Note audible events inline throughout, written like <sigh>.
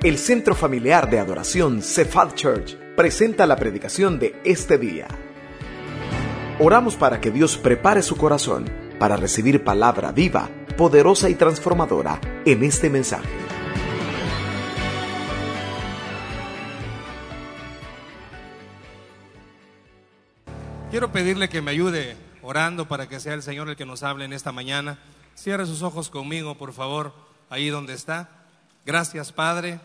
El Centro Familiar de Adoración Cephal Church presenta la predicación de este día. Oramos para que Dios prepare su corazón para recibir palabra viva, poderosa y transformadora en este mensaje. Quiero pedirle que me ayude orando para que sea el Señor el que nos hable en esta mañana. Cierre sus ojos conmigo, por favor, ahí donde está. Gracias, Padre,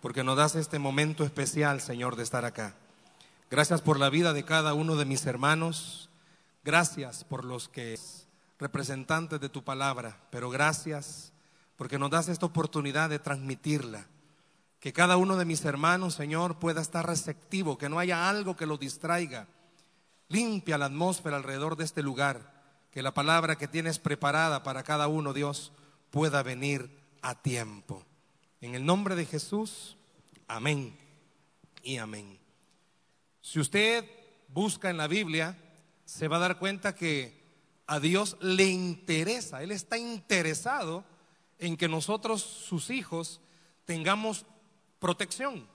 porque nos das este momento especial, Señor, de estar acá. Gracias por la vida de cada uno de mis hermanos. Gracias por los que representantes de tu palabra, pero gracias porque nos das esta oportunidad de transmitirla. Que cada uno de mis hermanos, Señor, pueda estar receptivo, que no haya algo que lo distraiga. Limpia la atmósfera alrededor de este lugar, que la palabra que tienes preparada para cada uno, Dios, pueda venir a tiempo. En el nombre de Jesús, amén y amén. Si usted busca en la Biblia, se va a dar cuenta que a Dios le interesa, Él está interesado en que nosotros, sus hijos, tengamos protección.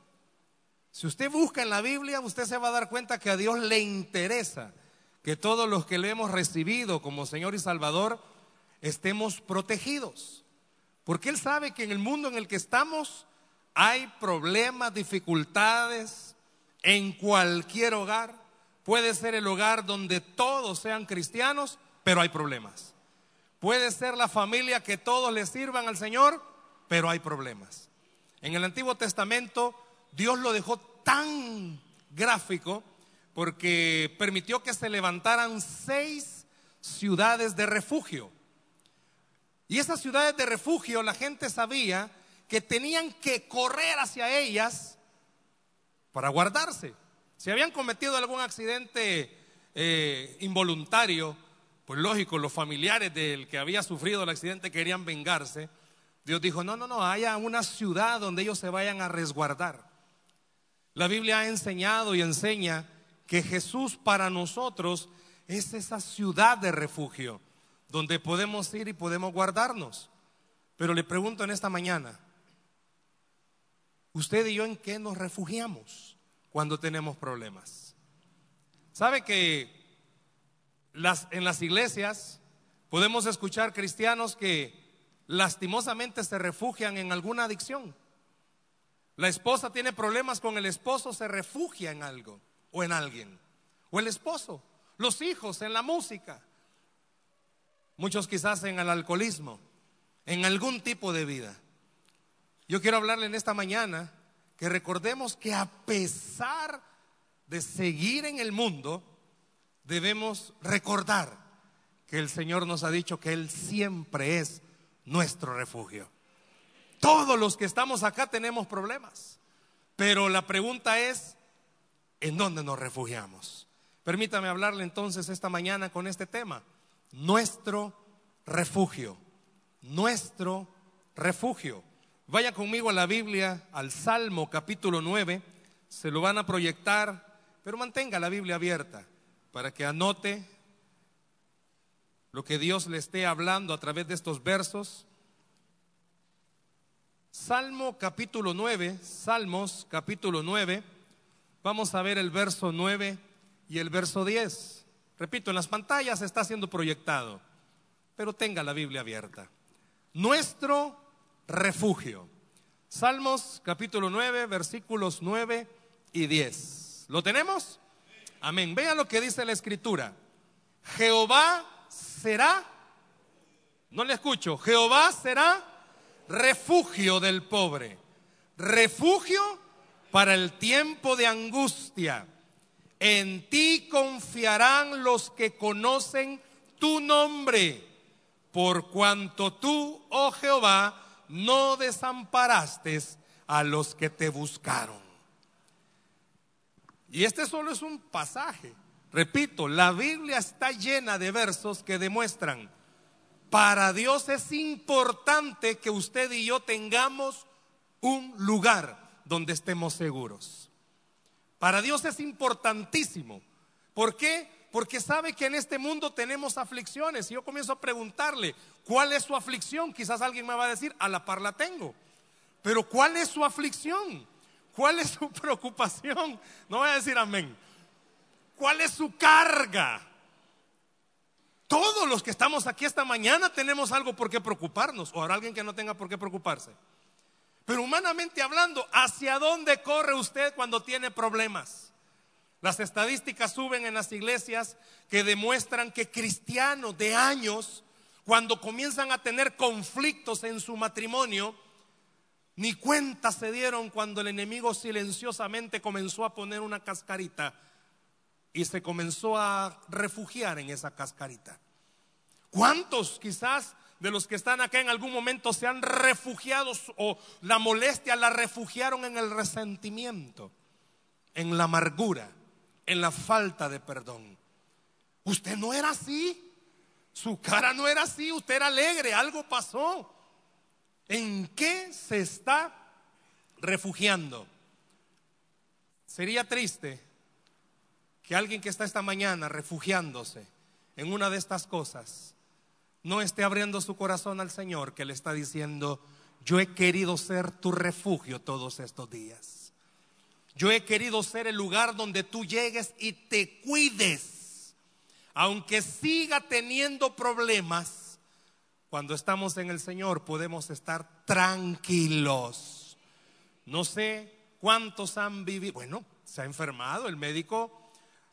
Si usted busca en la Biblia, usted se va a dar cuenta que a Dios le interesa que todos los que le hemos recibido como Señor y Salvador estemos protegidos. Porque Él sabe que en el mundo en el que estamos hay problemas, dificultades en cualquier hogar. Puede ser el hogar donde todos sean cristianos, pero hay problemas. Puede ser la familia que todos le sirvan al Señor, pero hay problemas. En el Antiguo Testamento Dios lo dejó tan gráfico porque permitió que se levantaran seis ciudades de refugio. Y esas ciudades de refugio, la gente sabía que tenían que correr hacia ellas para guardarse. Si habían cometido algún accidente eh, involuntario, pues lógico, los familiares del que había sufrido el accidente querían vengarse. Dios dijo, no, no, no, haya una ciudad donde ellos se vayan a resguardar. La Biblia ha enseñado y enseña que Jesús para nosotros es esa ciudad de refugio donde podemos ir y podemos guardarnos. Pero le pregunto en esta mañana, ¿usted y yo en qué nos refugiamos cuando tenemos problemas? ¿Sabe que las, en las iglesias podemos escuchar cristianos que lastimosamente se refugian en alguna adicción? La esposa tiene problemas con el esposo, se refugia en algo o en alguien. O el esposo, los hijos en la música, muchos quizás en el alcoholismo, en algún tipo de vida. Yo quiero hablarle en esta mañana que recordemos que a pesar de seguir en el mundo, debemos recordar que el Señor nos ha dicho que Él siempre es nuestro refugio. Todos los que estamos acá tenemos problemas, pero la pregunta es, ¿en dónde nos refugiamos? Permítame hablarle entonces esta mañana con este tema nuestro refugio, nuestro refugio. Vaya conmigo a la Biblia, al Salmo capítulo 9, se lo van a proyectar, pero mantenga la Biblia abierta para que anote lo que Dios le esté hablando a través de estos versos. Salmo capítulo 9, Salmos capítulo 9, vamos a ver el verso 9 y el verso 10. Repito, en las pantallas está siendo proyectado, pero tenga la Biblia abierta. Nuestro refugio. Salmos capítulo 9, versículos 9 y 10. ¿Lo tenemos? Amén. Vean lo que dice la escritura. Jehová será, no le escucho, Jehová será refugio del pobre, refugio para el tiempo de angustia en ti confiarán los que conocen tu nombre, por cuanto tú, oh Jehová, no desamparaste a los que te buscaron. Y este solo es un pasaje. Repito, la Biblia está llena de versos que demuestran, para Dios es importante que usted y yo tengamos un lugar donde estemos seguros. Para Dios es importantísimo. ¿Por qué? Porque sabe que en este mundo tenemos aflicciones. Y yo comienzo a preguntarle, ¿cuál es su aflicción? Quizás alguien me va a decir, a la par la tengo. Pero ¿cuál es su aflicción? ¿Cuál es su <laughs> preocupación? No voy a decir amén. ¿Cuál es su carga? Todos los que estamos aquí esta mañana tenemos algo por qué preocuparnos. O habrá alguien que no tenga por qué preocuparse. Pero humanamente hablando, ¿hacia dónde corre usted cuando tiene problemas? Las estadísticas suben en las iglesias que demuestran que cristianos de años, cuando comienzan a tener conflictos en su matrimonio, ni cuenta se dieron cuando el enemigo silenciosamente comenzó a poner una cascarita y se comenzó a refugiar en esa cascarita. ¿Cuántos quizás de los que están acá en algún momento se han refugiado o la molestia la refugiaron en el resentimiento, en la amargura, en la falta de perdón? Usted no era así, su cara no era así, usted era alegre, algo pasó. ¿En qué se está refugiando? Sería triste que alguien que está esta mañana refugiándose en una de estas cosas no esté abriendo su corazón al Señor que le está diciendo, yo he querido ser tu refugio todos estos días. Yo he querido ser el lugar donde tú llegues y te cuides. Aunque siga teniendo problemas, cuando estamos en el Señor podemos estar tranquilos. No sé cuántos han vivido, bueno, se ha enfermado, el médico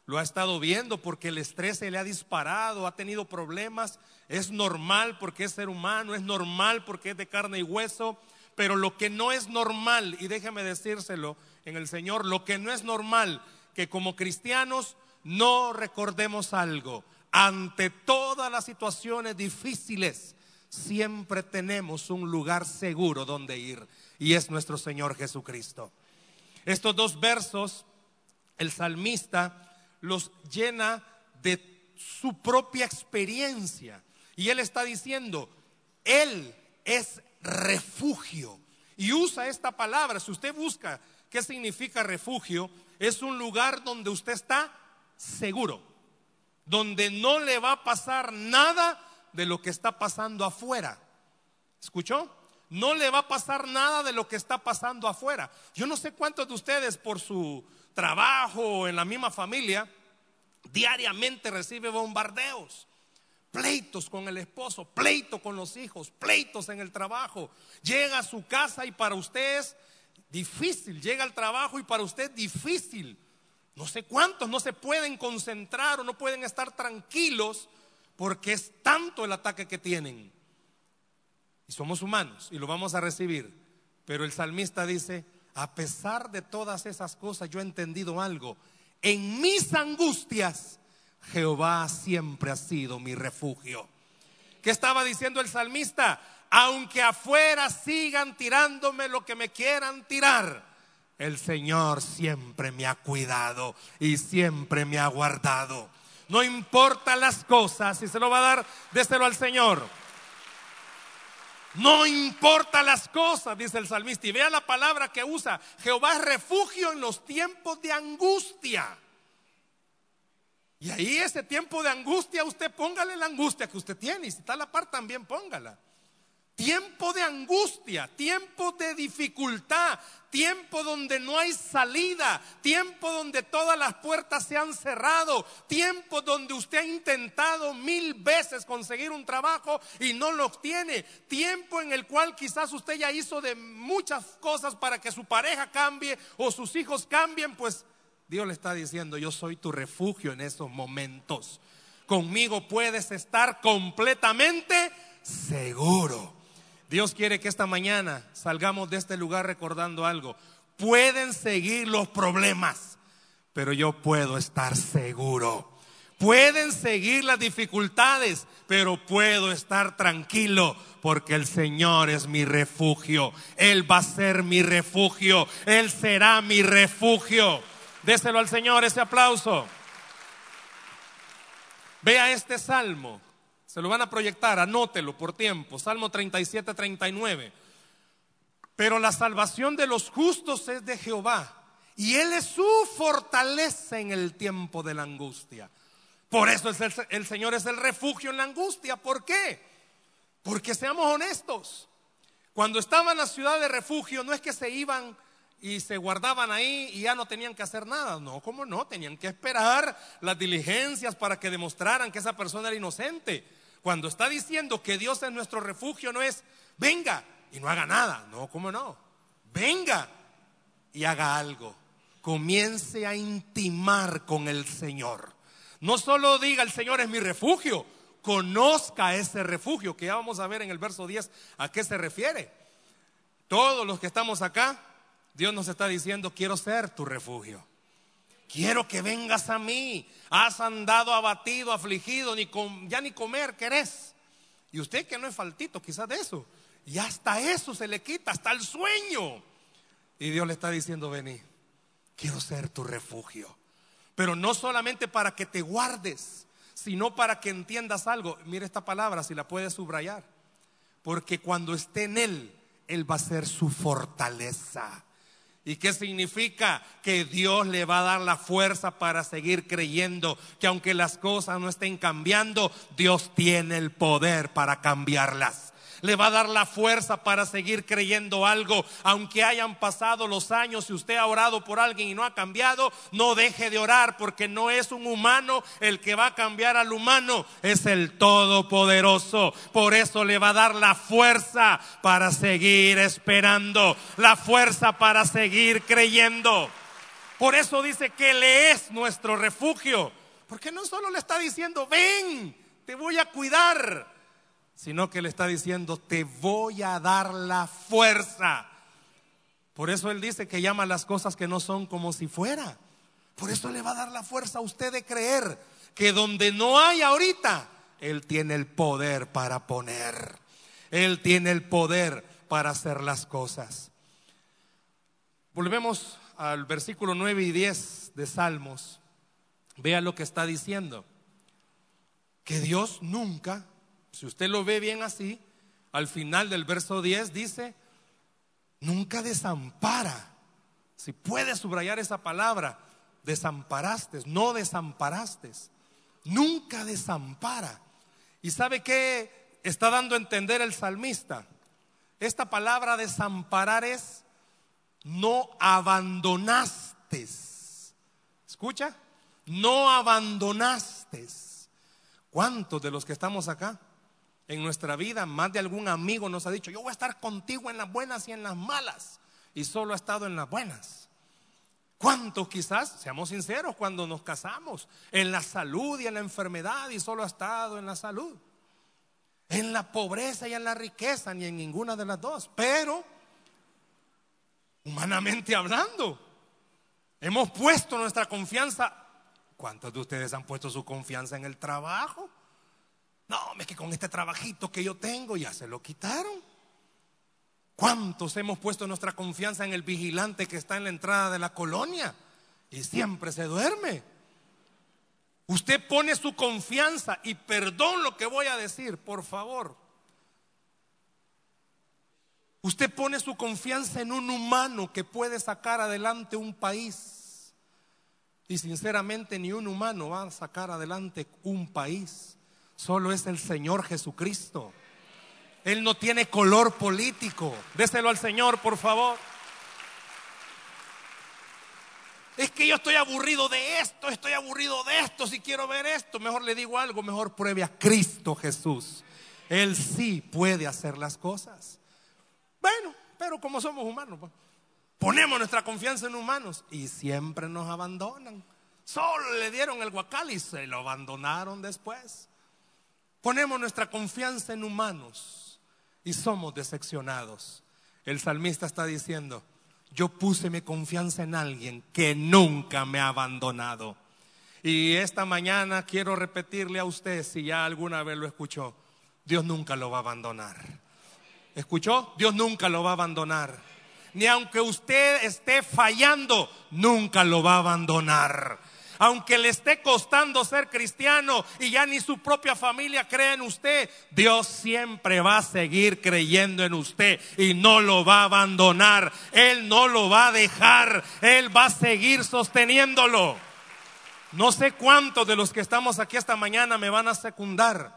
lo ha estado viendo porque el estrés se le ha disparado, ha tenido problemas, es normal porque es ser humano, es normal porque es de carne y hueso, pero lo que no es normal, y déjeme decírselo en el Señor, lo que no es normal, que como cristianos no recordemos algo, ante todas las situaciones difíciles, siempre tenemos un lugar seguro donde ir y es nuestro Señor Jesucristo. Estos dos versos, el salmista los llena de su propia experiencia y él está diciendo, Él es refugio. Y usa esta palabra, si usted busca qué significa refugio, es un lugar donde usted está seguro, donde no le va a pasar nada de lo que está pasando afuera. ¿Escuchó? No le va a pasar nada de lo que está pasando afuera. Yo no sé cuántos de ustedes por su trabajo en la misma familia diariamente recibe bombardeos. Pleitos con el esposo, pleitos con los hijos, pleitos en el trabajo. Llega a su casa y para usted es difícil. Llega al trabajo y para usted es difícil. No sé cuántos no se pueden concentrar o no pueden estar tranquilos porque es tanto el ataque que tienen. Y somos humanos y lo vamos a recibir. Pero el salmista dice, a pesar de todas esas cosas, yo he entendido algo. En mis angustias, Jehová siempre ha sido mi refugio. ¿Qué estaba diciendo el salmista? Aunque afuera sigan tirándome lo que me quieran tirar, el Señor siempre me ha cuidado y siempre me ha guardado. No importa las cosas, si se lo va a dar, déselo al Señor. No importa las cosas, dice el salmista. Y vea la palabra que usa. Jehová es refugio en los tiempos de angustia. Y ahí ese tiempo de angustia, usted póngale la angustia que usted tiene. Y si está a la par, también póngala tiempo de angustia, tiempo de dificultad, tiempo donde no hay salida, tiempo donde todas las puertas se han cerrado, tiempo donde usted ha intentado mil veces conseguir un trabajo y no lo obtiene, tiempo en el cual quizás usted ya hizo de muchas cosas para que su pareja cambie o sus hijos cambien, pues Dios le está diciendo, yo soy tu refugio en esos momentos. Conmigo puedes estar completamente seguro. Dios quiere que esta mañana salgamos de este lugar recordando algo. Pueden seguir los problemas, pero yo puedo estar seguro. Pueden seguir las dificultades, pero puedo estar tranquilo porque el Señor es mi refugio. Él va a ser mi refugio. Él será mi refugio. Déselo al Señor ese aplauso. Vea este salmo. Se lo van a proyectar, anótelo por tiempo. Salmo 37, 39. Pero la salvación de los justos es de Jehová. Y Él es su fortaleza en el tiempo de la angustia. Por eso el, el Señor es el refugio en la angustia. ¿Por qué? Porque seamos honestos. Cuando estaban en la ciudad de refugio, no es que se iban y se guardaban ahí y ya no tenían que hacer nada. No, ¿cómo no? Tenían que esperar las diligencias para que demostraran que esa persona era inocente. Cuando está diciendo que Dios es nuestro refugio, no es venga y no haga nada. No, ¿cómo no? Venga y haga algo. Comience a intimar con el Señor. No solo diga el Señor es mi refugio, conozca ese refugio, que ya vamos a ver en el verso 10 a qué se refiere. Todos los que estamos acá, Dios nos está diciendo, quiero ser tu refugio. Quiero que vengas a mí. Has andado abatido, afligido, ni ya ni comer querés. Y usted que no es faltito quizás de eso. Y hasta eso se le quita, hasta el sueño. Y Dios le está diciendo, vení, quiero ser tu refugio. Pero no solamente para que te guardes, sino para que entiendas algo. Mire esta palabra, si la puedes subrayar. Porque cuando esté en Él, Él va a ser su fortaleza. ¿Y qué significa? Que Dios le va a dar la fuerza para seguir creyendo que aunque las cosas no estén cambiando, Dios tiene el poder para cambiarlas le va a dar la fuerza para seguir creyendo algo. Aunque hayan pasado los años y usted ha orado por alguien y no ha cambiado, no deje de orar porque no es un humano el que va a cambiar al humano, es el Todopoderoso. Por eso le va a dar la fuerza para seguir esperando, la fuerza para seguir creyendo. Por eso dice que le es nuestro refugio. Porque no solo le está diciendo, ven, te voy a cuidar sino que le está diciendo, te voy a dar la fuerza. Por eso él dice que llama las cosas que no son como si fuera. Por eso le va a dar la fuerza a usted de creer que donde no hay ahorita, él tiene el poder para poner. Él tiene el poder para hacer las cosas. Volvemos al versículo 9 y 10 de Salmos. Vea lo que está diciendo. Que Dios nunca si usted lo ve bien así, al final del verso 10 dice, nunca desampara. Si puede subrayar esa palabra, desamparaste, no desamparaste. Nunca desampara. ¿Y sabe qué está dando a entender el salmista? Esta palabra desamparar es no abandonaste. ¿Escucha? No abandonaste. ¿Cuántos de los que estamos acá en nuestra vida, más de algún amigo nos ha dicho, yo voy a estar contigo en las buenas y en las malas, y solo ha estado en las buenas. ¿Cuántos quizás, seamos sinceros, cuando nos casamos, en la salud y en la enfermedad, y solo ha estado en la salud? En la pobreza y en la riqueza, ni en ninguna de las dos. Pero, humanamente hablando, hemos puesto nuestra confianza. ¿Cuántos de ustedes han puesto su confianza en el trabajo? No, es que con este trabajito que yo tengo ya se lo quitaron. ¿Cuántos hemos puesto nuestra confianza en el vigilante que está en la entrada de la colonia y siempre se duerme? Usted pone su confianza y perdón lo que voy a decir, por favor. Usted pone su confianza en un humano que puede sacar adelante un país. Y sinceramente ni un humano va a sacar adelante un país. Solo es el Señor Jesucristo. Él no tiene color político. Déselo al Señor, por favor. Es que yo estoy aburrido de esto, estoy aburrido de esto, si quiero ver esto, mejor le digo algo, mejor pruebe a Cristo Jesús. Él sí puede hacer las cosas. Bueno, pero como somos humanos, pues, ponemos nuestra confianza en humanos y siempre nos abandonan. Solo le dieron el guacal y se lo abandonaron después. Ponemos nuestra confianza en humanos y somos decepcionados. El salmista está diciendo, yo puse mi confianza en alguien que nunca me ha abandonado. Y esta mañana quiero repetirle a usted, si ya alguna vez lo escuchó, Dios nunca lo va a abandonar. ¿Escuchó? Dios nunca lo va a abandonar. Ni aunque usted esté fallando, nunca lo va a abandonar aunque le esté costando ser cristiano y ya ni su propia familia cree en usted, Dios siempre va a seguir creyendo en usted y no lo va a abandonar. Él no lo va a dejar. Él va a seguir sosteniéndolo. No sé cuántos de los que estamos aquí esta mañana me van a secundar,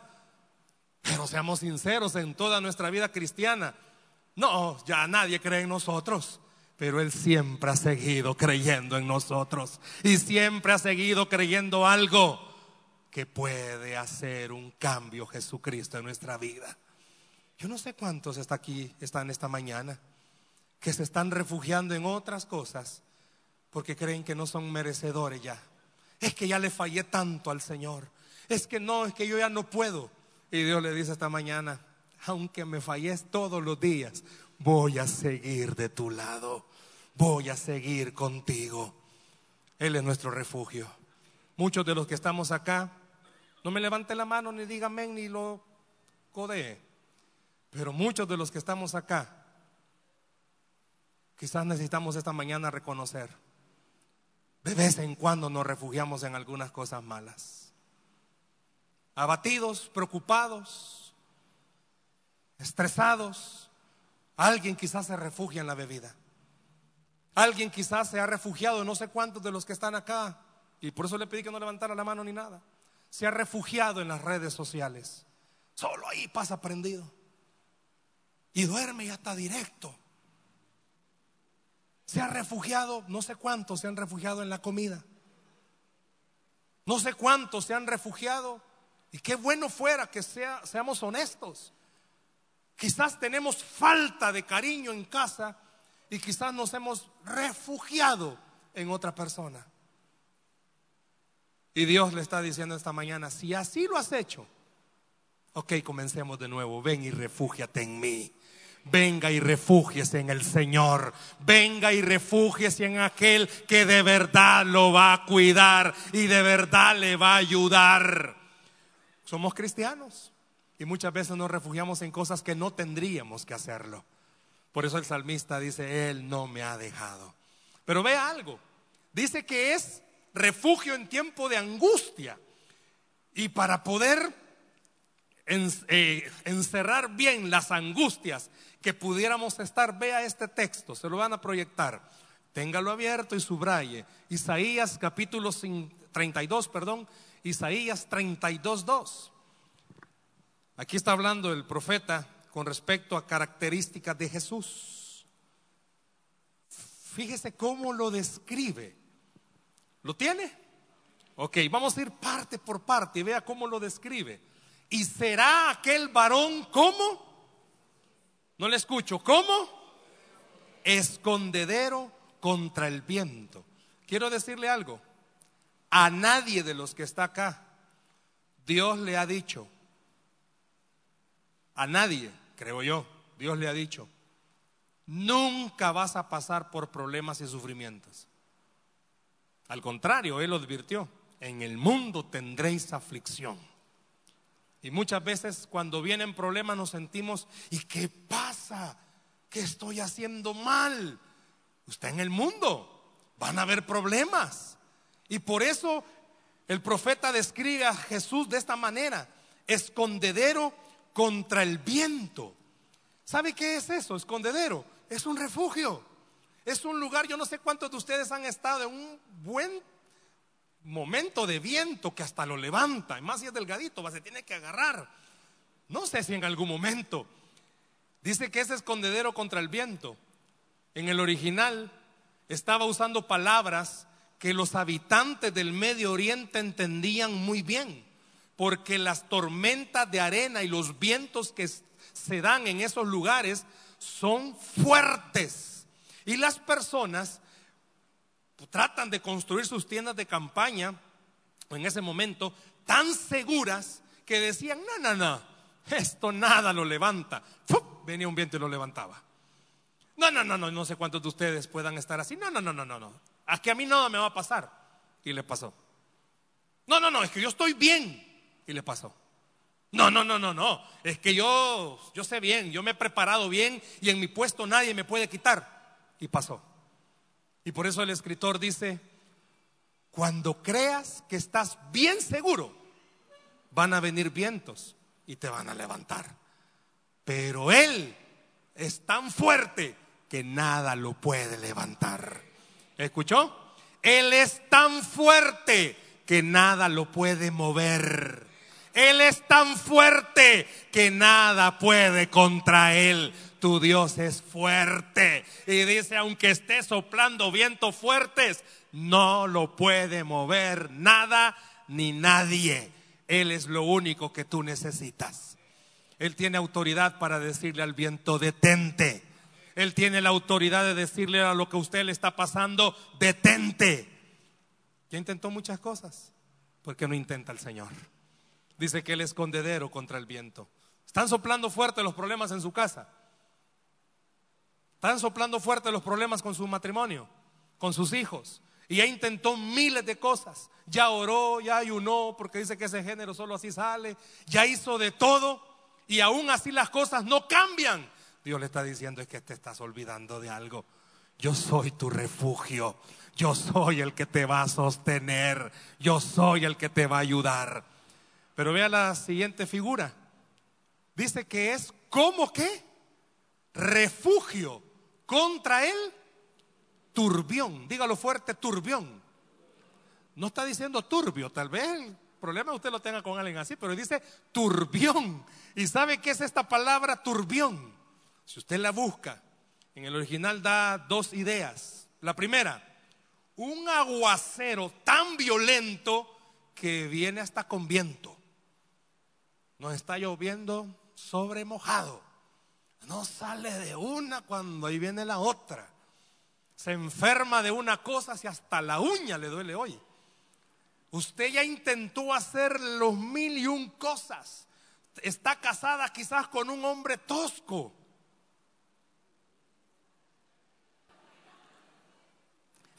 pero seamos sinceros en toda nuestra vida cristiana. No, ya nadie cree en nosotros. Pero Él siempre ha seguido creyendo en nosotros. Y siempre ha seguido creyendo algo que puede hacer un cambio Jesucristo en nuestra vida. Yo no sé cuántos está aquí, están esta mañana, que se están refugiando en otras cosas porque creen que no son merecedores ya. Es que ya le fallé tanto al Señor. Es que no, es que yo ya no puedo. Y Dios le dice esta mañana, aunque me falles todos los días, voy a seguir de tu lado. Voy a seguir contigo. Él es nuestro refugio. Muchos de los que estamos acá, no me levante la mano ni diga amén ni lo codee. Pero muchos de los que estamos acá, quizás necesitamos esta mañana reconocer. De vez en cuando nos refugiamos en algunas cosas malas. Abatidos, preocupados, estresados. Alguien quizás se refugia en la bebida. Alguien quizás se ha refugiado, no sé cuántos de los que están acá, y por eso le pedí que no levantara la mano ni nada. Se ha refugiado en las redes sociales. Solo ahí pasa prendido. Y duerme y está directo. Se ha refugiado, no sé cuántos se han refugiado en la comida. No sé cuántos se han refugiado. Y qué bueno fuera que sea, seamos honestos. Quizás tenemos falta de cariño en casa y quizás nos hemos refugiado en otra persona. Y Dios le está diciendo esta mañana, si así lo has hecho, ok, comencemos de nuevo, ven y refúgiate en mí. Venga y refúgiese en el Señor. Venga y refúgiese en aquel que de verdad lo va a cuidar y de verdad le va a ayudar. Somos cristianos y muchas veces nos refugiamos en cosas que no tendríamos que hacerlo. Por eso el salmista dice, Él no me ha dejado. Pero vea algo, dice que es refugio en tiempo de angustia. Y para poder eh, encerrar bien las angustias que pudiéramos estar, vea este texto, se lo van a proyectar. Téngalo abierto y subraye. Isaías capítulo 32, perdón, Isaías 32, 2. Aquí está hablando el profeta con respecto a características de Jesús. Fíjese cómo lo describe. ¿Lo tiene? Ok, vamos a ir parte por parte y vea cómo lo describe. Y será aquel varón como, no le escucho, ¿cómo? Escondedero contra el viento. Quiero decirle algo, a nadie de los que está acá, Dios le ha dicho, a nadie, creo yo, Dios le ha dicho, nunca vas a pasar por problemas y sufrimientos. Al contrario, Él advirtió, en el mundo tendréis aflicción. Y muchas veces cuando vienen problemas nos sentimos, ¿y qué pasa? ¿Qué estoy haciendo mal? Usted en el mundo, van a haber problemas. Y por eso el profeta describe a Jesús de esta manera, escondedero contra el viento. ¿Sabe qué es eso? Escondedero. Es un refugio. Es un lugar, yo no sé cuántos de ustedes han estado en un buen momento de viento que hasta lo levanta. Y más si es delgadito, se tiene que agarrar. No sé si en algún momento. Dice que es escondedero contra el viento. En el original estaba usando palabras que los habitantes del Medio Oriente entendían muy bien porque las tormentas de arena y los vientos que se dan en esos lugares son fuertes. Y las personas tratan de construir sus tiendas de campaña en ese momento tan seguras que decían, no, no, no, esto nada lo levanta. Venía un viento y lo levantaba. No, no, no, no, no sé cuántos de ustedes puedan estar así. No, no, no, no, no, no. Aquí a mí nada me va a pasar. Y le pasó. No, no, no, es que yo estoy bien y le pasó. No, no, no, no, no. Es que yo, yo sé bien, yo me he preparado bien y en mi puesto nadie me puede quitar. Y pasó. Y por eso el escritor dice, cuando creas que estás bien seguro, van a venir vientos y te van a levantar. Pero Él es tan fuerte que nada lo puede levantar. ¿Escuchó? Él es tan fuerte que nada lo puede mover. Él es tan fuerte que nada puede contra Él. tu Dios es fuerte. Y dice, aunque esté soplando vientos fuertes, no lo puede mover nada ni nadie. Él es lo único que tú necesitas. Él tiene autoridad para decirle al viento, detente. Él tiene la autoridad de decirle a lo que a usted le está pasando, detente. Ya intentó muchas cosas. ¿Por qué no intenta el Señor? Dice que Él es escondedero contra el viento. Están soplando fuerte los problemas en su casa. Están soplando fuerte los problemas con su matrimonio, con sus hijos. Y ya intentó miles de cosas. Ya oró, ya ayunó, porque dice que ese género solo así sale. Ya hizo de todo. Y aún así las cosas no cambian. Dios le está diciendo es que te estás olvidando de algo. Yo soy tu refugio. Yo soy el que te va a sostener. Yo soy el que te va a ayudar. Pero vea la siguiente figura. Dice que es como que refugio contra el turbión. Dígalo fuerte, turbión. No está diciendo turbio, tal vez el problema usted lo tenga con alguien así, pero dice turbión. ¿Y sabe qué es esta palabra turbión? Si usted la busca, en el original da dos ideas. La primera, un aguacero tan violento que viene hasta con viento. Nos está lloviendo sobre mojado. No sale de una cuando ahí viene la otra. Se enferma de una cosa si hasta la uña le duele hoy. Usted ya intentó hacer los mil y un cosas. Está casada quizás con un hombre tosco.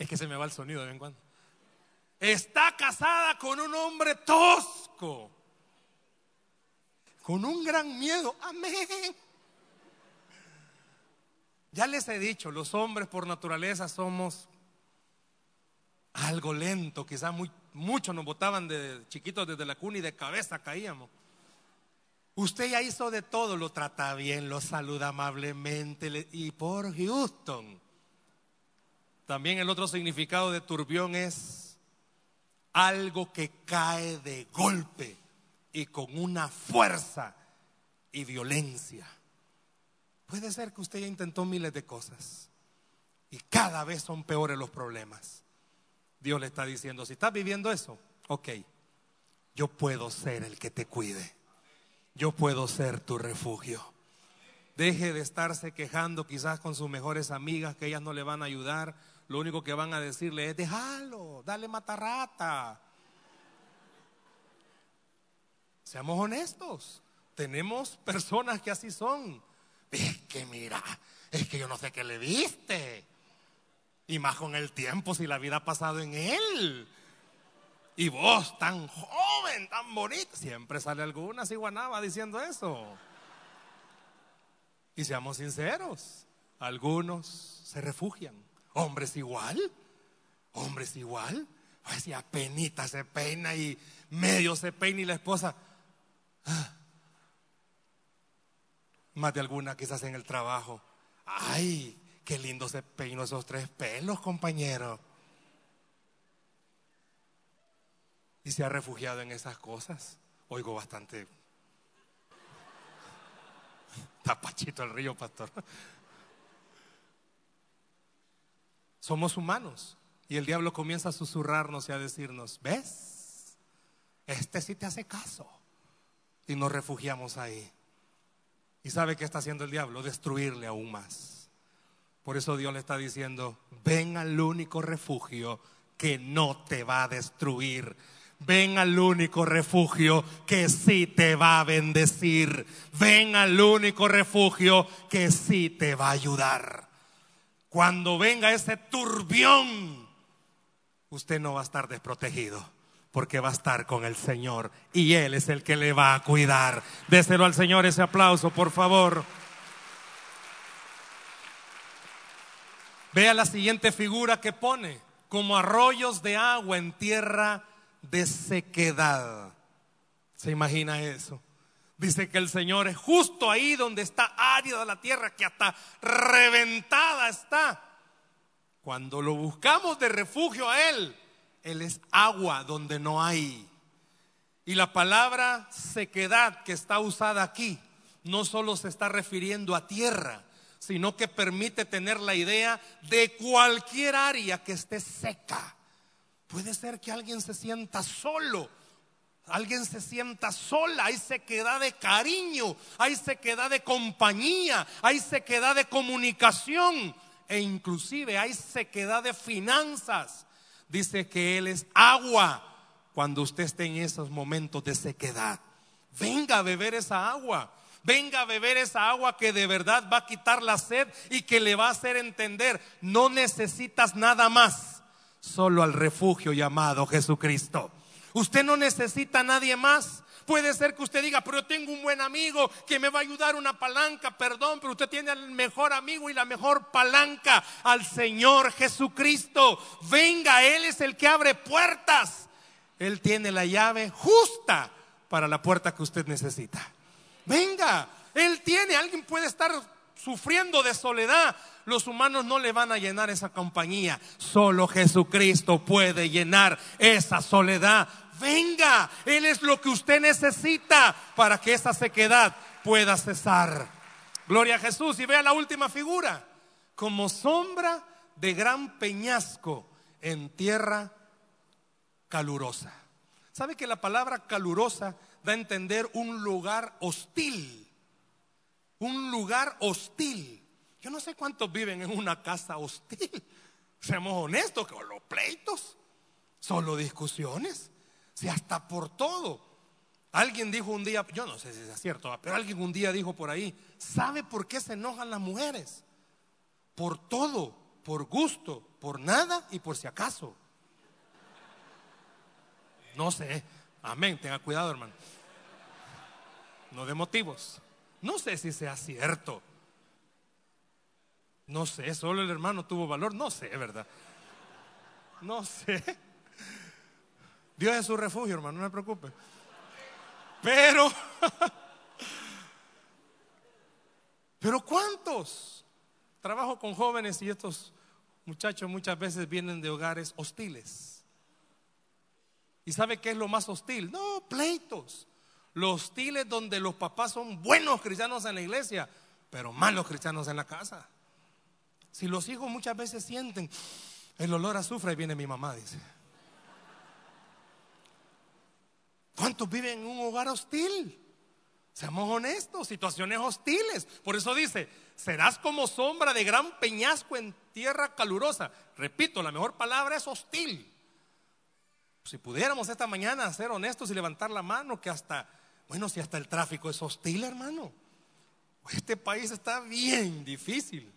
Es que se me va el sonido de vez en cuando. Está casada con un hombre tosco. Con un gran miedo. Amén. Ya les he dicho, los hombres por naturaleza somos algo lento, quizás muy, muchos nos botaban de chiquitos desde la cuna y de cabeza caíamos. Usted ya hizo de todo, lo trata bien, lo saluda amablemente y por Houston. También el otro significado de turbión es algo que cae de golpe y con una fuerza y violencia. Puede ser que usted ya intentó miles de cosas y cada vez son peores los problemas. Dios le está diciendo, si estás viviendo eso, ok, yo puedo ser el que te cuide. Yo puedo ser tu refugio. Deje de estarse quejando quizás con sus mejores amigas que ellas no le van a ayudar. Lo único que van a decirle es, déjalo, dale matarrata. Seamos honestos. Tenemos personas que así son. Es que mira, es que yo no sé qué le viste. Y más con el tiempo, si la vida ha pasado en él. Y vos, tan joven, tan bonita. Siempre sale alguna ciguanaba diciendo eso. Y seamos sinceros, algunos se refugian. Hombres igual, hombres igual. Ay, si apenita se peina y medio se peina y la esposa. Ah, más de alguna quizás en el trabajo. Ay, qué lindo se peinó esos tres pelos, compañero. Y se ha refugiado en esas cosas. Oigo bastante. Tapachito el río, pastor. Somos humanos. Y el diablo comienza a susurrarnos y a decirnos, ¿ves? Este sí te hace caso. Y nos refugiamos ahí. ¿Y sabe qué está haciendo el diablo? Destruirle aún más. Por eso Dios le está diciendo, ven al único refugio que no te va a destruir. Ven al único refugio que sí te va a bendecir. Ven al único refugio que sí te va a ayudar. Cuando venga ese turbión, usted no va a estar desprotegido porque va a estar con el Señor y Él es el que le va a cuidar. Déselo al Señor ese aplauso, por favor. Vea la siguiente figura que pone, como arroyos de agua en tierra de sequedad. ¿Se imagina eso? Dice que el Señor es justo ahí donde está árida la tierra, que hasta reventada está. Cuando lo buscamos de refugio a Él, él es agua donde no hay. Y la palabra sequedad que está usada aquí no solo se está refiriendo a tierra, sino que permite tener la idea de cualquier área que esté seca. Puede ser que alguien se sienta solo, alguien se sienta sola, hay sequedad de cariño, hay sequedad de compañía, hay sequedad de comunicación e inclusive hay sequedad de finanzas. Dice que Él es agua cuando usted esté en esos momentos de sequedad. Venga a beber esa agua. Venga a beber esa agua que de verdad va a quitar la sed y que le va a hacer entender, no necesitas nada más, solo al refugio llamado Jesucristo. Usted no necesita a nadie más. Puede ser que usted diga, pero yo tengo un buen amigo que me va a ayudar una palanca, perdón, pero usted tiene al mejor amigo y la mejor palanca, al Señor Jesucristo. Venga, Él es el que abre puertas. Él tiene la llave justa para la puerta que usted necesita. Venga, Él tiene, alguien puede estar sufriendo de soledad. Los humanos no le van a llenar esa compañía. Solo Jesucristo puede llenar esa soledad. Venga, Él es lo que usted necesita para que esa sequedad pueda cesar. Gloria a Jesús. Y vea la última figura. Como sombra de gran peñasco en tierra calurosa. ¿Sabe que la palabra calurosa da a entender un lugar hostil? Un lugar hostil. Yo no sé cuántos viven en una casa hostil. Seamos honestos, que los pleitos, solo discusiones, si hasta por todo. Alguien dijo un día, yo no sé si es cierto, pero alguien un día dijo por ahí, ¿sabe por qué se enojan las mujeres? Por todo, por gusto, por nada y por si acaso. No sé. Amén. Tenga cuidado, hermano. No de motivos. No sé si sea cierto. No sé, solo el hermano tuvo valor. No sé, ¿verdad? No sé. Dios es su refugio, hermano, no me preocupe. Pero, <laughs> pero ¿cuántos? Trabajo con jóvenes y estos muchachos muchas veces vienen de hogares hostiles. ¿Y sabe qué es lo más hostil? No, pleitos. Los hostiles donde los papás son buenos cristianos en la iglesia, pero malos cristianos en la casa. Si los hijos muchas veces sienten el olor a azufre, viene mi mamá, dice. ¿Cuántos viven en un hogar hostil? Seamos honestos, situaciones hostiles. Por eso dice, serás como sombra de gran peñasco en tierra calurosa. Repito, la mejor palabra es hostil. Si pudiéramos esta mañana ser honestos y levantar la mano, que hasta, bueno, si hasta el tráfico es hostil, hermano. Este país está bien difícil.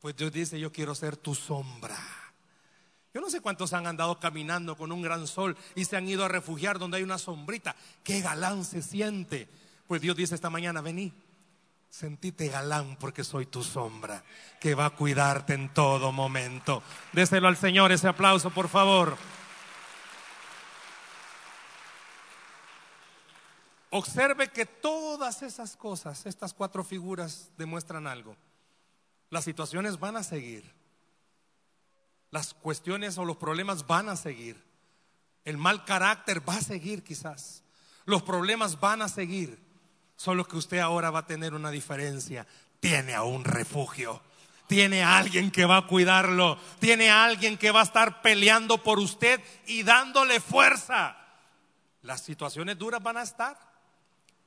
Pues Dios dice, yo quiero ser tu sombra. Yo no sé cuántos han andado caminando con un gran sol y se han ido a refugiar donde hay una sombrita. Qué galán se siente. Pues Dios dice esta mañana, vení, sentite galán porque soy tu sombra, que va a cuidarte en todo momento. Déselo al Señor ese aplauso, por favor. Observe que todas esas cosas, estas cuatro figuras, demuestran algo. Las situaciones van a seguir. Las cuestiones o los problemas van a seguir. El mal carácter va a seguir quizás. Los problemas van a seguir. Solo que usted ahora va a tener una diferencia. Tiene a un refugio. Tiene a alguien que va a cuidarlo. Tiene a alguien que va a estar peleando por usted y dándole fuerza. Las situaciones duras van a estar.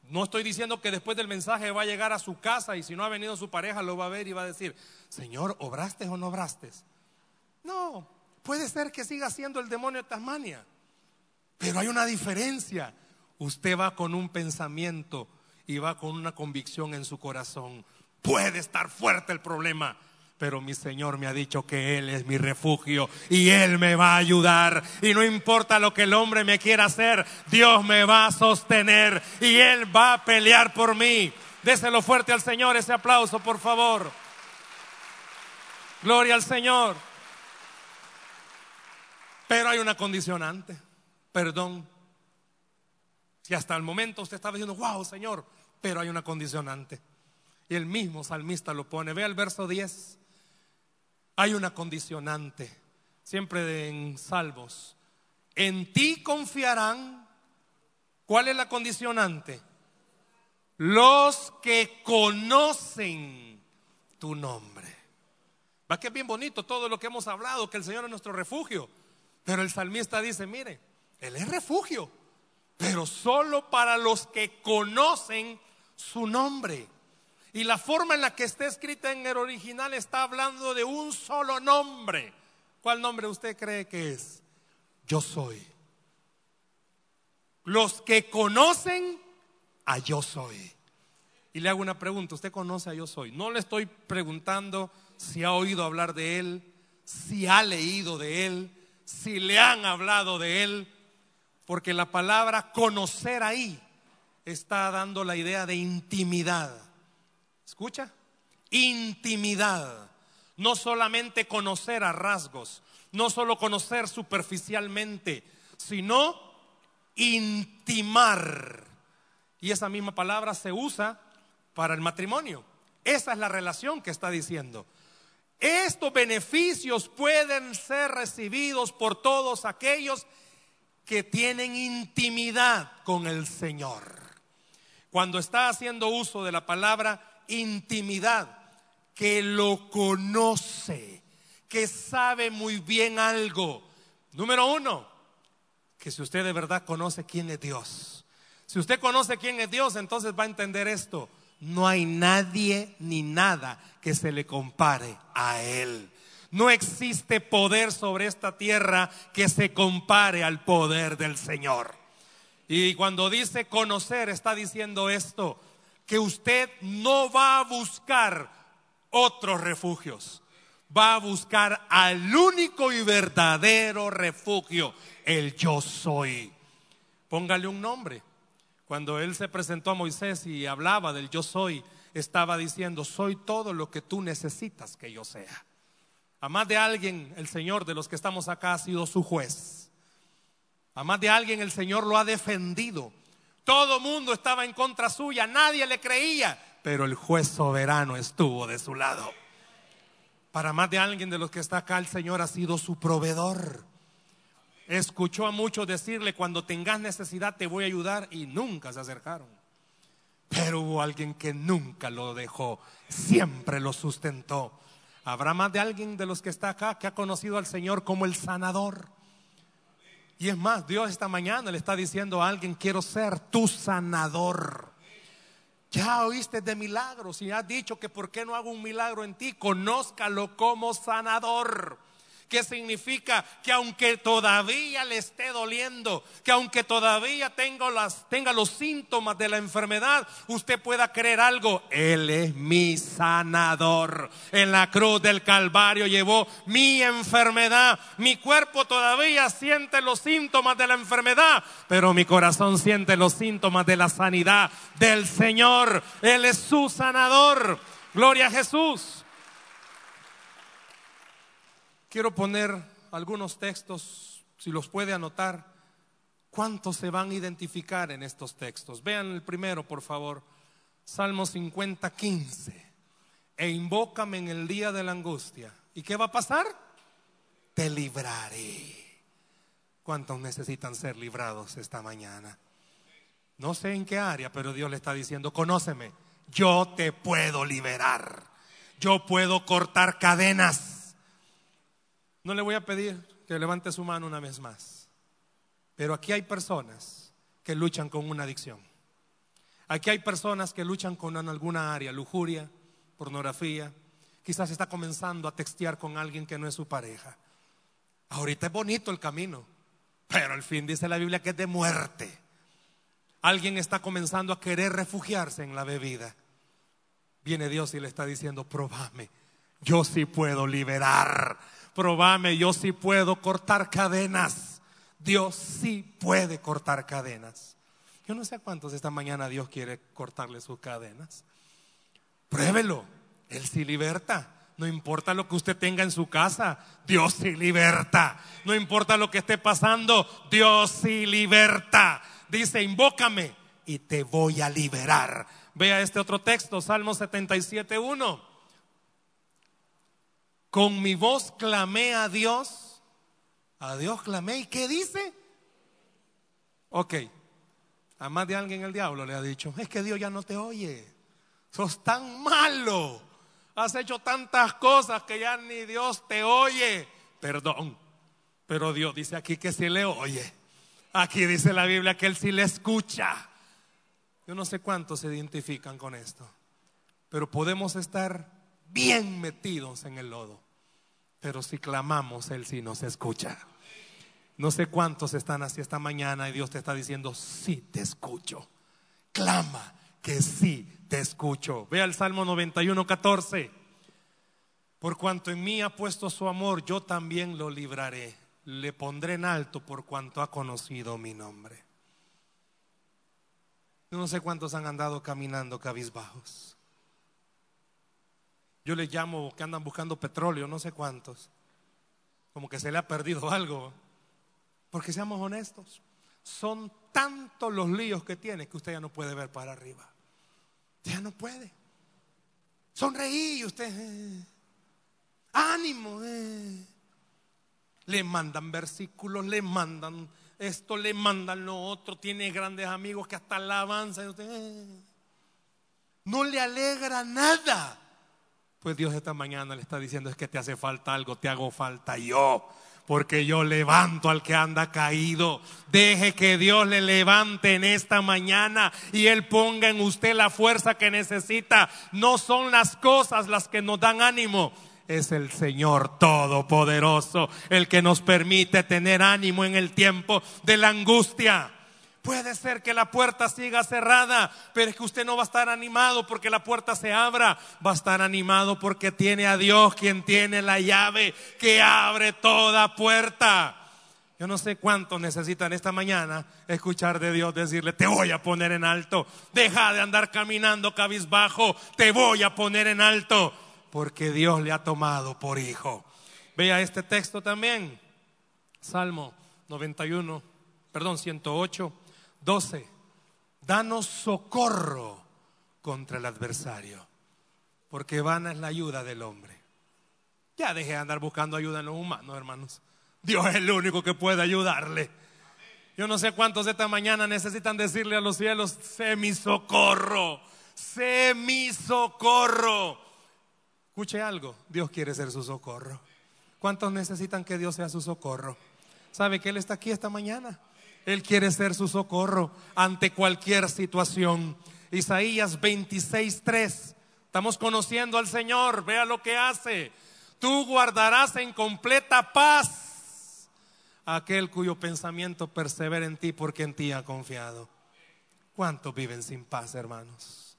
No estoy diciendo que después del mensaje va a llegar a su casa y si no ha venido su pareja lo va a ver y va a decir, Señor, ¿obraste o no obraste? No, puede ser que siga siendo el demonio de Tasmania, pero hay una diferencia. Usted va con un pensamiento y va con una convicción en su corazón. Puede estar fuerte el problema, pero mi Señor me ha dicho que Él es mi refugio y Él me va a ayudar. Y no importa lo que el hombre me quiera hacer, Dios me va a sostener y Él va a pelear por mí. Déselo fuerte al Señor ese aplauso, por favor. Gloria al Señor. Pero hay una condicionante. Perdón. Si hasta el momento usted estaba diciendo, wow, Señor, pero hay una condicionante. Y el mismo salmista lo pone. Ve al verso 10 hay una condicionante, siempre en salvos. En ti confiarán. ¿Cuál es la condicionante? Los que conocen tu nombre. Va que es bien bonito todo lo que hemos hablado, que el Señor es nuestro refugio. Pero el salmista dice, mire, Él es refugio, pero solo para los que conocen su nombre. Y la forma en la que está escrita en el original está hablando de un solo nombre. ¿Cuál nombre usted cree que es? Yo soy. Los que conocen a yo soy. Y le hago una pregunta, ¿usted conoce a yo soy? No le estoy preguntando si ha oído hablar de él, si ha leído de él, si le han hablado de él, porque la palabra conocer ahí está dando la idea de intimidad. ¿Escucha? Intimidad. No solamente conocer a rasgos, no solo conocer superficialmente, sino intimar. Y esa misma palabra se usa para el matrimonio. Esa es la relación que está diciendo. Estos beneficios pueden ser recibidos por todos aquellos que tienen intimidad con el Señor. Cuando está haciendo uso de la palabra intimidad, que lo conoce, que sabe muy bien algo. Número uno, que si usted de verdad conoce quién es Dios. Si usted conoce quién es Dios, entonces va a entender esto no hay nadie ni nada que se le compare a Él. No existe poder sobre esta tierra que se compare al poder del Señor. Y cuando dice conocer, está diciendo esto, que usted no va a buscar otros refugios, va a buscar al único y verdadero refugio, el yo soy. Póngale un nombre. Cuando él se presentó a Moisés y hablaba del yo soy, estaba diciendo, soy todo lo que tú necesitas que yo sea. A más de alguien, el Señor de los que estamos acá ha sido su juez. A más de alguien, el Señor lo ha defendido. Todo mundo estaba en contra suya, nadie le creía, pero el juez soberano estuvo de su lado. Para más de alguien de los que está acá, el Señor ha sido su proveedor. Escuchó a muchos decirle, cuando tengas necesidad te voy a ayudar y nunca se acercaron. Pero hubo alguien que nunca lo dejó, siempre lo sustentó. Habrá más de alguien de los que está acá que ha conocido al Señor como el sanador. Y es más, Dios esta mañana le está diciendo a alguien, quiero ser tu sanador. Ya oíste de milagros y has dicho que por qué no hago un milagro en ti, conózcalo como sanador que significa que aunque todavía le esté doliendo, que aunque todavía tenga, las, tenga los síntomas de la enfermedad, usted pueda creer algo. Él es mi sanador. En la cruz del Calvario llevó mi enfermedad. Mi cuerpo todavía siente los síntomas de la enfermedad, pero mi corazón siente los síntomas de la sanidad del Señor. Él es su sanador. Gloria a Jesús. Quiero poner algunos textos, si los puede anotar. ¿Cuántos se van a identificar en estos textos? Vean el primero, por favor. Salmo 50, 15. E invócame en el día de la angustia. ¿Y qué va a pasar? Te libraré. ¿Cuántos necesitan ser librados esta mañana? No sé en qué área, pero Dios le está diciendo, conóceme, yo te puedo liberar. Yo puedo cortar cadenas. No le voy a pedir que levante su mano una vez más. Pero aquí hay personas que luchan con una adicción. Aquí hay personas que luchan con alguna área, lujuria, pornografía. Quizás está comenzando a textear con alguien que no es su pareja. Ahorita es bonito el camino, pero al fin dice la Biblia que es de muerte. Alguien está comenzando a querer refugiarse en la bebida. Viene Dios y le está diciendo, probame, yo sí puedo liberar probame, yo sí puedo cortar cadenas. Dios sí puede cortar cadenas. Yo no sé a cuántos esta mañana Dios quiere cortarle sus cadenas. Pruébelo, Él sí liberta. No importa lo que usted tenga en su casa, Dios sí liberta. No importa lo que esté pasando, Dios sí liberta. Dice, invócame y te voy a liberar. Vea este otro texto, Salmo 77.1. Con mi voz clamé a Dios. A Dios clamé. ¿Y qué dice? Ok. A más de alguien el diablo le ha dicho, es que Dios ya no te oye. Sos tan malo. Has hecho tantas cosas que ya ni Dios te oye. Perdón. Pero Dios dice aquí que sí le oye. Aquí dice la Biblia que Él sí le escucha. Yo no sé cuántos se identifican con esto. Pero podemos estar bien metidos en el lodo. Pero si clamamos, Él sí nos escucha. No sé cuántos están así esta mañana y Dios te está diciendo, sí te escucho. Clama que sí te escucho. Ve al Salmo 91, 14. Por cuanto en mí ha puesto su amor, yo también lo libraré. Le pondré en alto por cuanto ha conocido mi nombre. No sé cuántos han andado caminando cabizbajos. Yo les llamo que andan buscando petróleo, no sé cuántos. Como que se le ha perdido <laughs> algo. Porque seamos honestos, son tantos los líos que tiene que usted ya no puede ver para arriba. Ya no puede. Sonreí usted. Eh. Ánimo. Eh. Le mandan versículos, le mandan esto, le mandan lo otro. Tiene grandes amigos que hasta la avanzan. Usted, eh. No le alegra nada. Pues Dios esta mañana le está diciendo es que te hace falta algo, te hago falta yo porque yo levanto al que anda caído. Deje que Dios le levante en esta mañana y Él ponga en usted la fuerza que necesita. No son las cosas las que nos dan ánimo. Es el Señor Todopoderoso el que nos permite tener ánimo en el tiempo de la angustia. Puede ser que la puerta siga cerrada, pero es que usted no va a estar animado porque la puerta se abra. Va a estar animado porque tiene a Dios quien tiene la llave que abre toda puerta. Yo no sé cuántos necesitan esta mañana escuchar de Dios decirle, te voy a poner en alto. Deja de andar caminando cabizbajo, te voy a poner en alto. Porque Dios le ha tomado por hijo. Vea este texto también. Salmo 91, perdón, 108. 12. Danos socorro contra el adversario, porque vana es la ayuda del hombre. Ya deje de andar buscando ayuda en los humanos, hermanos. Dios es el único que puede ayudarle. Yo no sé cuántos esta mañana necesitan decirle a los cielos, sé mi socorro, sé mi socorro. Escuche algo, Dios quiere ser su socorro. ¿Cuántos necesitan que Dios sea su socorro? ¿Sabe que Él está aquí esta mañana? Él quiere ser su socorro ante cualquier situación. Isaías 26:3. Estamos conociendo al Señor, vea lo que hace. Tú guardarás en completa paz aquel cuyo pensamiento persevera en ti porque en ti ha confiado. ¿Cuántos viven sin paz, hermanos?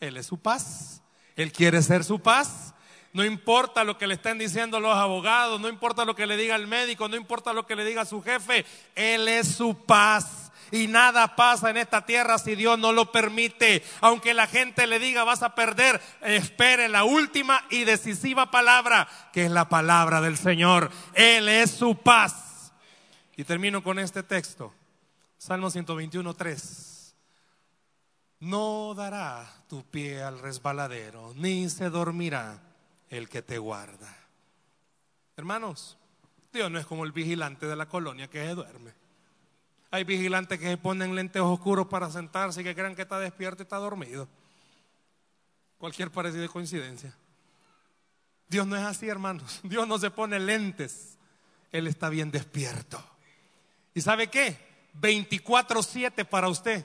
Él es su paz. Él quiere ser su paz. No importa lo que le estén diciendo los abogados, no importa lo que le diga el médico, no importa lo que le diga su jefe, Él es su paz. Y nada pasa en esta tierra si Dios no lo permite. Aunque la gente le diga vas a perder, espere la última y decisiva palabra, que es la palabra del Señor. Él es su paz. Y termino con este texto. Salmo 121, 3. No dará tu pie al resbaladero, ni se dormirá el que te guarda. Hermanos, Dios no es como el vigilante de la colonia que se duerme. Hay vigilantes que se ponen lentes oscuros para sentarse y que crean que está despierto y está dormido. Cualquier parecido de coincidencia. Dios no es así, hermanos. <laughs> Dios no se pone lentes. Él está bien despierto. ¿Y sabe qué? 24-7 para usted.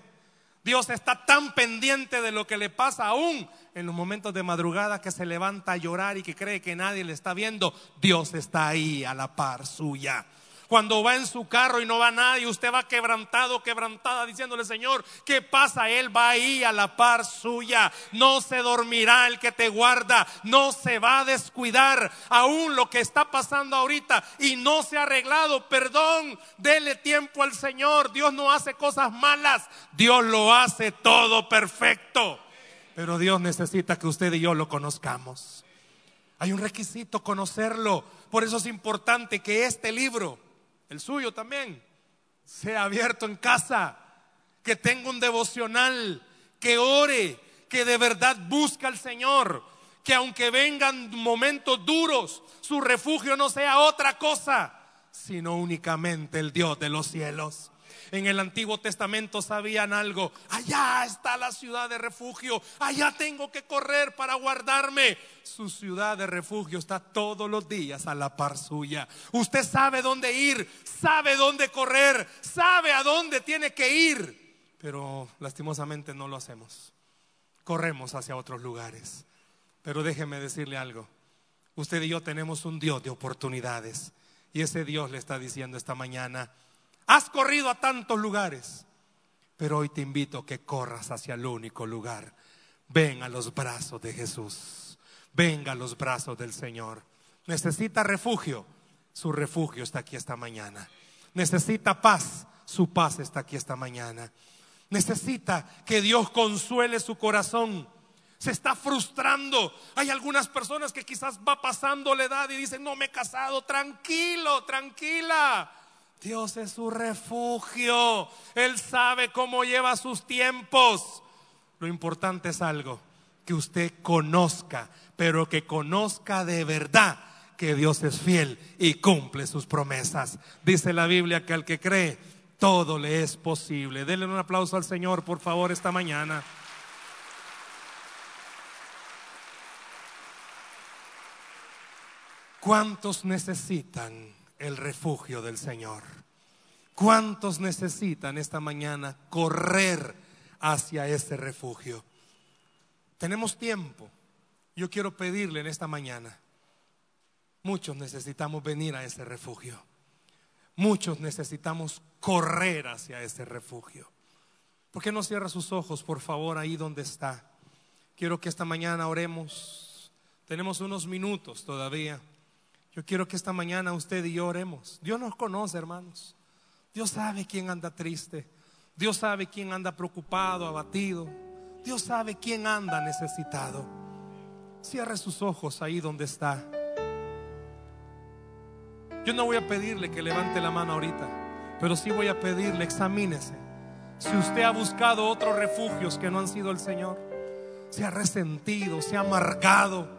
Dios está tan pendiente de lo que le pasa aún en los momentos de madrugada que se levanta a llorar y que cree que nadie le está viendo. Dios está ahí a la par suya cuando va en su carro y no va nadie, usted va quebrantado, quebrantada, diciéndole, Señor, ¿qué pasa? Él va ahí a la par suya. No se dormirá el que te guarda, no se va a descuidar aún lo que está pasando ahorita y no se ha arreglado. Perdón, dele tiempo al Señor. Dios no hace cosas malas, Dios lo hace todo perfecto. Pero Dios necesita que usted y yo lo conozcamos. Hay un requisito, conocerlo. Por eso es importante que este libro el suyo también, sea abierto en casa, que tenga un devocional, que ore, que de verdad busque al Señor, que aunque vengan momentos duros, su refugio no sea otra cosa, sino únicamente el Dios de los cielos. En el Antiguo Testamento sabían algo. Allá está la ciudad de refugio. Allá tengo que correr para guardarme. Su ciudad de refugio está todos los días a la par suya. Usted sabe dónde ir, sabe dónde correr, sabe a dónde tiene que ir. Pero lastimosamente no lo hacemos. Corremos hacia otros lugares. Pero déjeme decirle algo. Usted y yo tenemos un Dios de oportunidades. Y ese Dios le está diciendo esta mañana, has corrido a tantos lugares, pero hoy te invito a que corras hacia el único lugar. Ven a los brazos de Jesús. Venga a los brazos del Señor. Necesita refugio. Su refugio está aquí esta mañana. Necesita paz. Su paz está aquí esta mañana. Necesita que Dios consuele su corazón se está frustrando. Hay algunas personas que quizás va pasando la edad y dicen, no me he casado, tranquilo, tranquila. Dios es su refugio. Él sabe cómo lleva sus tiempos. Lo importante es algo, que usted conozca, pero que conozca de verdad que Dios es fiel y cumple sus promesas. Dice la Biblia que al que cree, todo le es posible. Denle un aplauso al Señor, por favor, esta mañana. ¿Cuántos necesitan el refugio del Señor? ¿Cuántos necesitan esta mañana correr hacia ese refugio? Tenemos tiempo. Yo quiero pedirle en esta mañana, muchos necesitamos venir a ese refugio. Muchos necesitamos correr hacia ese refugio. ¿Por qué no cierra sus ojos, por favor, ahí donde está? Quiero que esta mañana oremos. Tenemos unos minutos todavía. Yo quiero que esta mañana usted y yo oremos. Dios nos conoce, hermanos. Dios sabe quién anda triste. Dios sabe quién anda preocupado, abatido. Dios sabe quién anda necesitado. Cierre sus ojos ahí donde está. Yo no voy a pedirle que levante la mano ahorita, pero sí voy a pedirle, examínese. Si usted ha buscado otros refugios que no han sido el Señor, se ha resentido, se ha amargado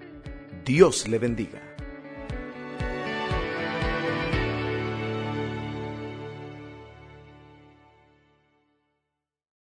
Dios le bendiga.